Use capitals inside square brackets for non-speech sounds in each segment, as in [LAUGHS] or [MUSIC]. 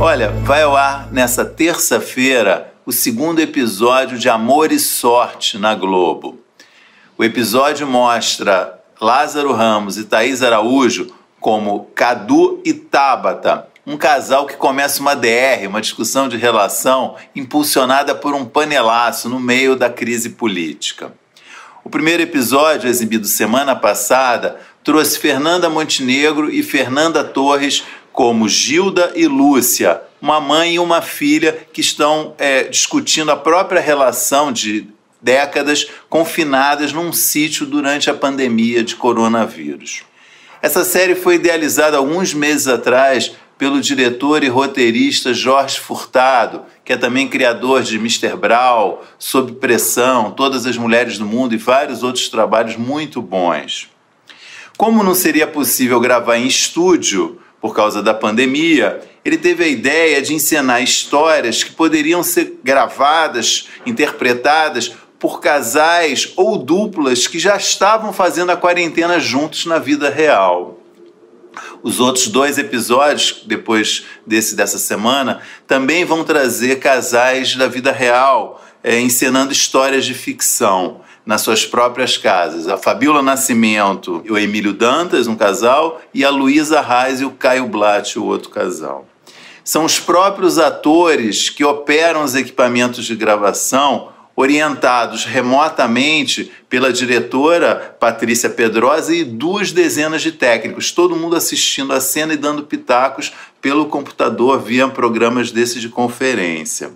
Olha, vai ao ar nessa terça-feira o segundo episódio de Amor e Sorte na Globo. O episódio mostra Lázaro Ramos e Thaís Araújo como Cadu e Tabata, um casal que começa uma DR, uma discussão de relação impulsionada por um panelaço no meio da crise política. O primeiro episódio, exibido semana passada, trouxe Fernanda Montenegro e Fernanda Torres como Gilda e Lúcia, uma mãe e uma filha que estão é, discutindo a própria relação de décadas confinadas num sítio durante a pandemia de coronavírus. Essa série foi idealizada alguns meses atrás pelo diretor e roteirista Jorge Furtado, que é também criador de Mr. Brown, Sob Pressão, Todas as Mulheres do Mundo e vários outros trabalhos muito bons. Como não seria possível gravar em estúdio, por causa da pandemia, ele teve a ideia de encenar histórias que poderiam ser gravadas, interpretadas por casais ou duplas que já estavam fazendo a quarentena juntos na vida real. Os outros dois episódios, depois desse dessa semana, também vão trazer casais da vida real, é, encenando histórias de ficção nas suas próprias casas. A Fabiola Nascimento e o Emílio Dantas, um casal, e a Luísa Reis e o Caio Blatt, o outro casal. São os próprios atores que operam os equipamentos de gravação orientados remotamente pela diretora Patrícia Pedrosa e duas dezenas de técnicos, todo mundo assistindo a cena e dando pitacos pelo computador via programas desses de conferência.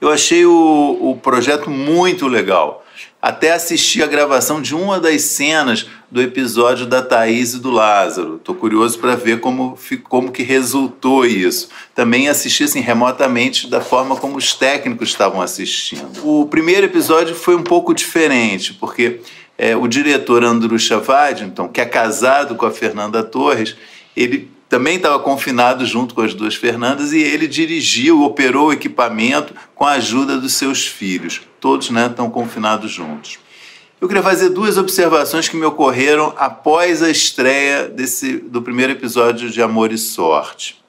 Eu achei o, o projeto muito legal até assistir a gravação de uma das cenas do episódio da Thaís e do Lázaro. Estou curioso para ver como, como que resultou isso. Também assisti assim, remotamente da forma como os técnicos estavam assistindo. O primeiro episódio foi um pouco diferente, porque é, o diretor Andrew Waddington, que é casado com a Fernanda Torres, ele também estava confinado junto com as duas Fernandas e ele dirigiu, operou o equipamento com a ajuda dos seus filhos. Todos né, estão confinados juntos. Eu queria fazer duas observações que me ocorreram após a estreia desse, do primeiro episódio de Amor e Sorte.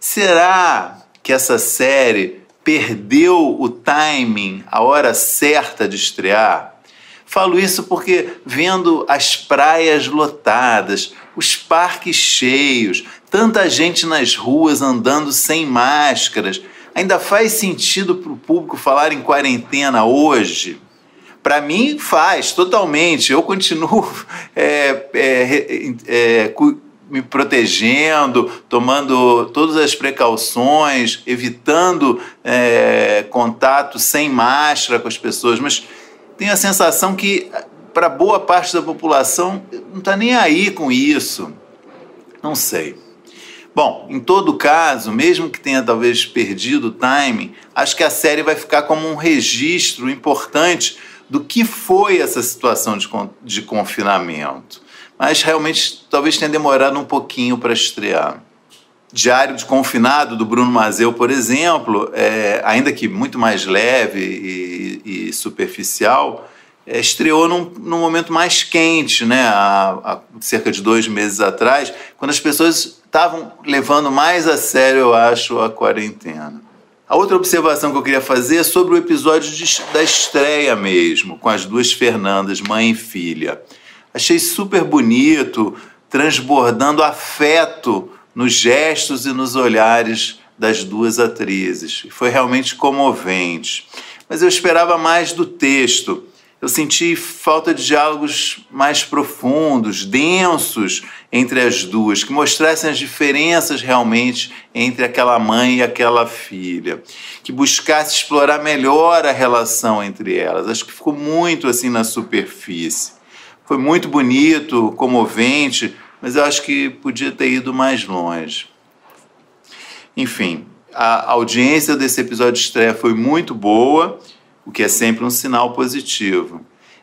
Será que essa série perdeu o timing, a hora certa de estrear? Falo isso porque vendo as praias lotadas, os parques cheios, tanta gente nas ruas andando sem máscaras. Ainda faz sentido para o público falar em quarentena hoje? Para mim, faz, totalmente. Eu continuo [LAUGHS] é, é, é, me protegendo, tomando todas as precauções, evitando é, contato sem máscara com as pessoas, mas tenho a sensação que para boa parte da população não está nem aí com isso. Não sei. Bom, em todo caso, mesmo que tenha talvez perdido o timing, acho que a série vai ficar como um registro importante do que foi essa situação de, de confinamento. Mas realmente talvez tenha demorado um pouquinho para estrear. Diário de Confinado, do Bruno Mazeu, por exemplo, é, ainda que muito mais leve e, e superficial, estreou num, num, momento mais quente, né? Há, há, cerca de dois meses atrás, quando as pessoas estavam levando mais a sério, eu acho, a quarentena. A outra observação que eu queria fazer é sobre o episódio de, da estreia mesmo, com as duas Fernandas, mãe e filha. Achei super bonito, transbordando afeto nos gestos e nos olhares das duas atrizes. Foi realmente comovente. Mas eu esperava mais do texto. Eu senti falta de diálogos mais profundos, densos entre as duas, que mostrassem as diferenças realmente entre aquela mãe e aquela filha, que buscasse explorar melhor a relação entre elas. Acho que ficou muito assim na superfície. Foi muito bonito, comovente, mas eu acho que podia ter ido mais longe. Enfim, a audiência desse episódio de estreia foi muito boa, o que é sempre um sinal positivo.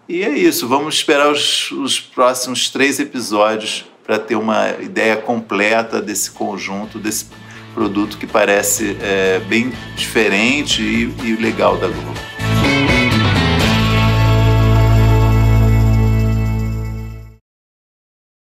E é isso, vamos esperar os, os próximos três episódios para ter uma ideia completa desse conjunto, desse produto que parece é, bem diferente e, e legal da Globo.